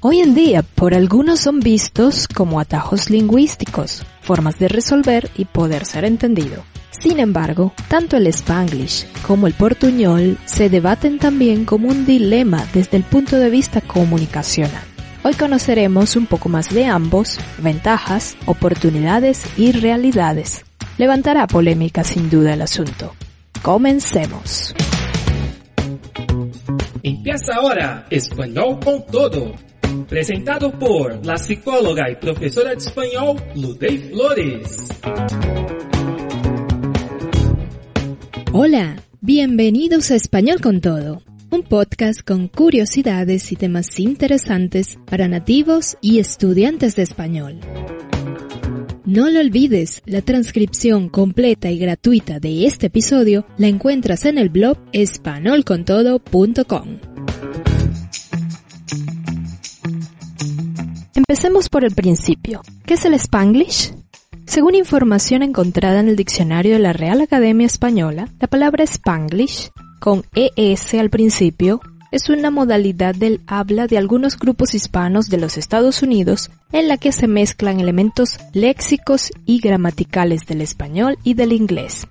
Hoy en día, por algunos son vistos como atajos lingüísticos, formas de resolver y poder ser entendido. Sin embargo, tanto el spanglish como el portuñol se debaten también como un dilema desde el punto de vista comunicacional. Hoy conoceremos un poco más de ambos, ventajas, oportunidades y realidades. Levantará polémica sin duda el asunto. Comencemos. Empieza ahora Español con Todo, presentado por la psicóloga y profesora de español Ludey Flores. Hola, bienvenidos a Español con Todo, un podcast con curiosidades y temas interesantes para nativos y estudiantes de español. No lo olvides, la transcripción completa y gratuita de este episodio la encuentras en el blog espanolcontodo.com. Empecemos por el principio. ¿Qué es el Spanglish? Según información encontrada en el diccionario de la Real Academia Española, la palabra Spanglish, con ES al principio, es una modalidad del habla de algunos grupos hispanos de los Estados Unidos en la que se mezclan elementos léxicos y gramaticales del español y del inglés.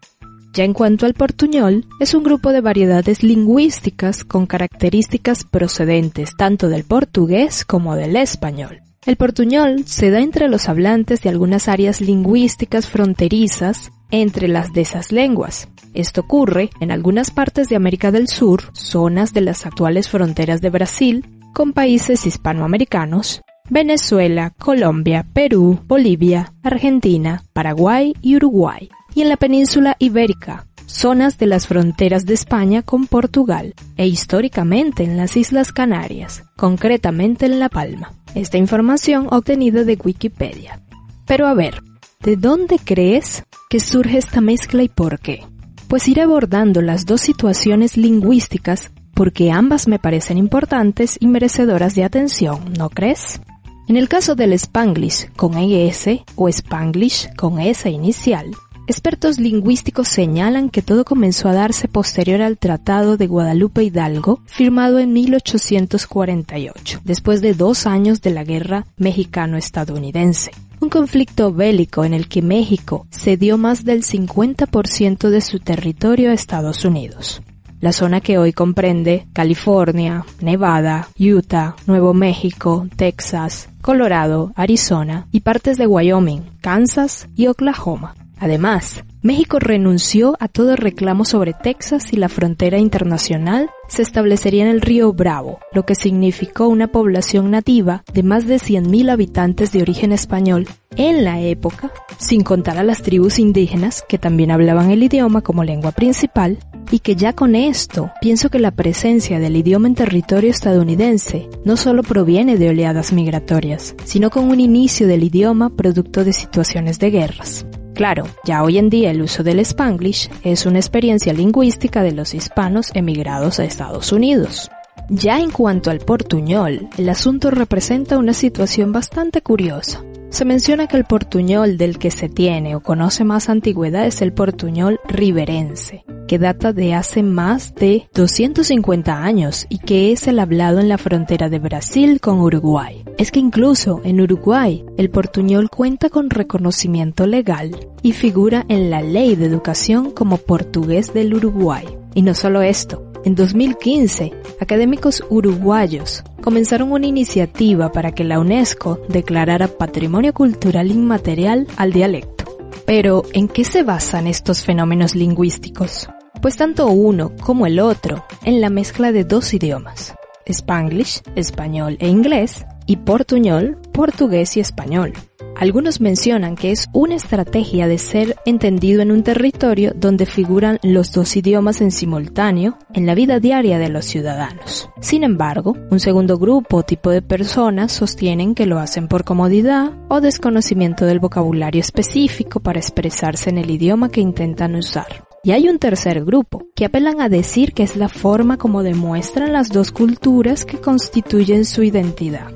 Ya en cuanto al portuñol, es un grupo de variedades lingüísticas con características procedentes tanto del portugués como del español. El portuñol se da entre los hablantes de algunas áreas lingüísticas fronterizas entre las de esas lenguas. Esto ocurre en algunas partes de América del Sur, zonas de las actuales fronteras de Brasil, con países hispanoamericanos, Venezuela, Colombia, Perú, Bolivia, Argentina, Paraguay y Uruguay, y en la península ibérica, zonas de las fronteras de España con Portugal, e históricamente en las Islas Canarias, concretamente en La Palma. Esta información obtenida de Wikipedia. Pero a ver, ¿de dónde crees que surge esta mezcla y por qué? Pues iré abordando las dos situaciones lingüísticas porque ambas me parecen importantes y merecedoras de atención, ¿no crees? En el caso del Spanglish con ES o Spanglish con S inicial, expertos lingüísticos señalan que todo comenzó a darse posterior al Tratado de Guadalupe Hidalgo, firmado en 1848, después de dos años de la Guerra Mexicano-Estadounidense un conflicto bélico en el que México cedió más del 50% de su territorio a Estados Unidos. La zona que hoy comprende California, Nevada, Utah, Nuevo México, Texas, Colorado, Arizona y partes de Wyoming, Kansas y Oklahoma. Además, México renunció a todo reclamo sobre Texas y la frontera internacional se establecería en el río Bravo, lo que significó una población nativa de más de 100.000 habitantes de origen español en la época, sin contar a las tribus indígenas que también hablaban el idioma como lengua principal, y que ya con esto pienso que la presencia del idioma en territorio estadounidense no solo proviene de oleadas migratorias, sino con un inicio del idioma producto de situaciones de guerras. Claro, ya hoy en día el uso del spanglish es una experiencia lingüística de los hispanos emigrados a Estados Unidos. Ya en cuanto al portuñol, el asunto representa una situación bastante curiosa. Se menciona que el portuñol del que se tiene o conoce más antigüedad es el portuñol riverense, que data de hace más de 250 años y que es el hablado en la frontera de Brasil con Uruguay. Es que incluso en Uruguay el portuñol cuenta con reconocimiento legal y figura en la ley de educación como portugués del Uruguay. Y no solo esto, en 2015, académicos uruguayos comenzaron una iniciativa para que la UNESCO declarara Patrimonio Cultural Inmaterial al dialecto. Pero, ¿en qué se basan estos fenómenos lingüísticos? Pues tanto uno como el otro en la mezcla de dos idiomas, Spanglish, español e inglés, y portuñol, portugués y español. Algunos mencionan que es una estrategia de ser entendido en un territorio donde figuran los dos idiomas en simultáneo en la vida diaria de los ciudadanos. Sin embargo, un segundo grupo o tipo de personas sostienen que lo hacen por comodidad o desconocimiento del vocabulario específico para expresarse en el idioma que intentan usar. Y hay un tercer grupo, que apelan a decir que es la forma como demuestran las dos culturas que constituyen su identidad.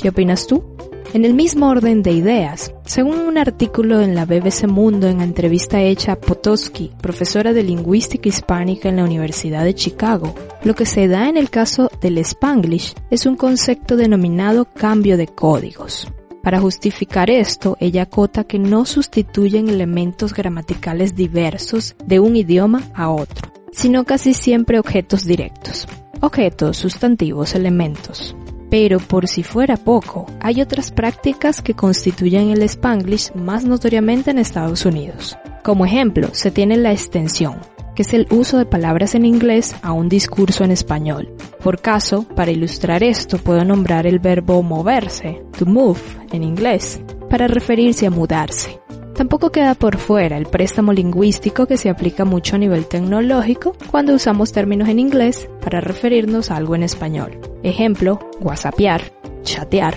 ¿Qué opinas tú? En el mismo orden de ideas, según un artículo en la BBC Mundo en entrevista hecha a Potosky, profesora de lingüística hispánica en la Universidad de Chicago, lo que se da en el caso del Spanglish es un concepto denominado cambio de códigos. Para justificar esto, ella acota que no sustituyen elementos gramaticales diversos de un idioma a otro, sino casi siempre objetos directos. Objetos, sustantivos, elementos. Pero por si fuera poco, hay otras prácticas que constituyen el spanglish más notoriamente en Estados Unidos. Como ejemplo, se tiene la extensión, que es el uso de palabras en inglés a un discurso en español. Por caso, para ilustrar esto, puedo nombrar el verbo moverse, to move, en inglés, para referirse a mudarse. Tampoco queda por fuera el préstamo lingüístico que se aplica mucho a nivel tecnológico cuando usamos términos en inglés para referirnos a algo en español. Ejemplo, whatsappear, chatear.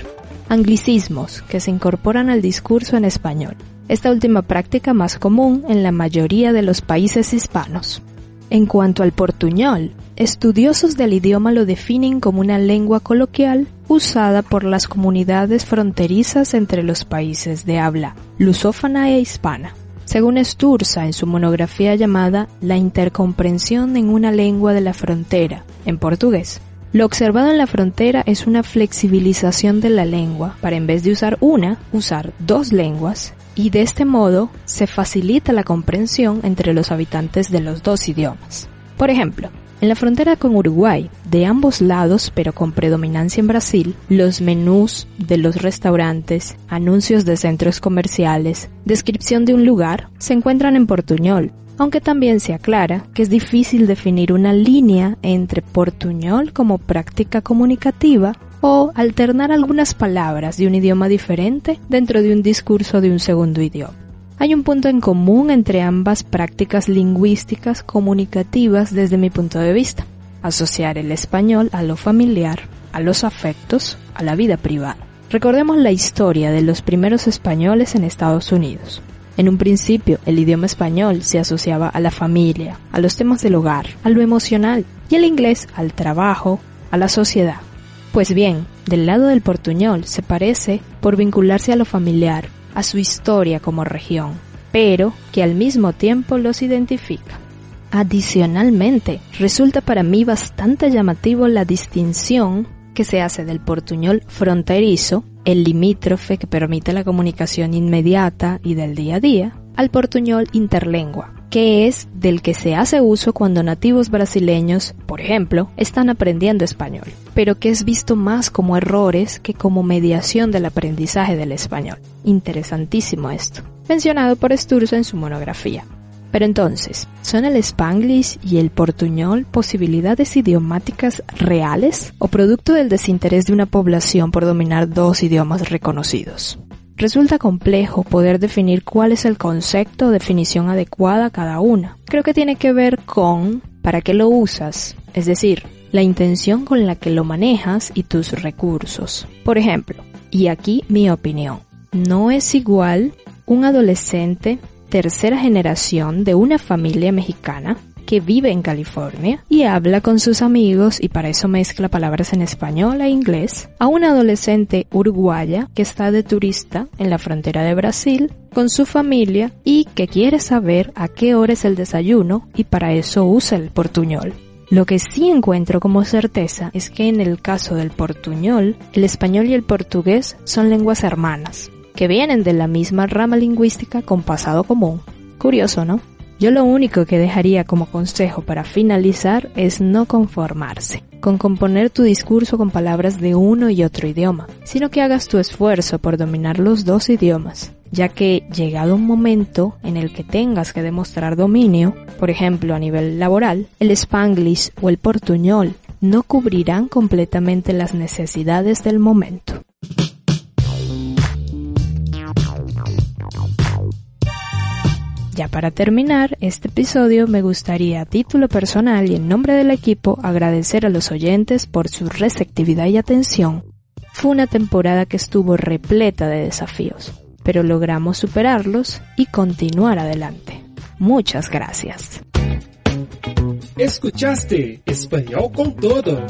Anglicismos que se incorporan al discurso en español. Esta última práctica más común en la mayoría de los países hispanos. En cuanto al portuñol, estudiosos del idioma lo definen como una lengua coloquial usada por las comunidades fronterizas entre los países de habla lusófana e hispana. Según Sturza en su monografía llamada La intercomprensión en una lengua de la frontera, en portugués, lo observado en la frontera es una flexibilización de la lengua para en vez de usar una, usar dos lenguas y de este modo se facilita la comprensión entre los habitantes de los dos idiomas. Por ejemplo, en la frontera con Uruguay, de ambos lados, pero con predominancia en Brasil, los menús de los restaurantes, anuncios de centros comerciales, descripción de un lugar, se encuentran en portuñol, aunque también se aclara que es difícil definir una línea entre portuñol como práctica comunicativa o alternar algunas palabras de un idioma diferente dentro de un discurso de un segundo idioma. Hay un punto en común entre ambas prácticas lingüísticas comunicativas desde mi punto de vista, asociar el español a lo familiar, a los afectos, a la vida privada. Recordemos la historia de los primeros españoles en Estados Unidos. En un principio, el idioma español se asociaba a la familia, a los temas del hogar, a lo emocional, y el inglés al trabajo, a la sociedad. Pues bien, del lado del portuñol se parece por vincularse a lo familiar, a su historia como región, pero que al mismo tiempo los identifica. Adicionalmente, resulta para mí bastante llamativo la distinción que se hace del portuñol fronterizo, el limítrofe que permite la comunicación inmediata y del día a día, al portuñol interlengua, que es del que se hace uso cuando nativos brasileños, por ejemplo, están aprendiendo español, pero que es visto más como errores que como mediación del aprendizaje del español. Interesantísimo esto, mencionado por Sturzo en su monografía. Pero entonces, ¿son el spanglish y el portuñol posibilidades idiomáticas reales o producto del desinterés de una población por dominar dos idiomas reconocidos? Resulta complejo poder definir cuál es el concepto o definición adecuada a cada una. Creo que tiene que ver con para qué lo usas, es decir, la intención con la que lo manejas y tus recursos. Por ejemplo, y aquí mi opinión, no es igual un adolescente tercera generación de una familia mexicana que vive en California y habla con sus amigos y para eso mezcla palabras en español e inglés, a una adolescente uruguaya que está de turista en la frontera de Brasil con su familia y que quiere saber a qué hora es el desayuno y para eso usa el portuñol. Lo que sí encuentro como certeza es que en el caso del portuñol, el español y el portugués son lenguas hermanas, que vienen de la misma rama lingüística con pasado común. Curioso, ¿no? Yo lo único que dejaría como consejo para finalizar es no conformarse con componer tu discurso con palabras de uno y otro idioma, sino que hagas tu esfuerzo por dominar los dos idiomas, ya que llegado un momento en el que tengas que demostrar dominio, por ejemplo a nivel laboral, el spanglish o el portuñol no cubrirán completamente las necesidades del momento. Ya para terminar este episodio me gustaría a título personal y en nombre del equipo agradecer a los oyentes por su receptividad y atención. Fue una temporada que estuvo repleta de desafíos, pero logramos superarlos y continuar adelante. Muchas gracias. Escuchaste Español con todo.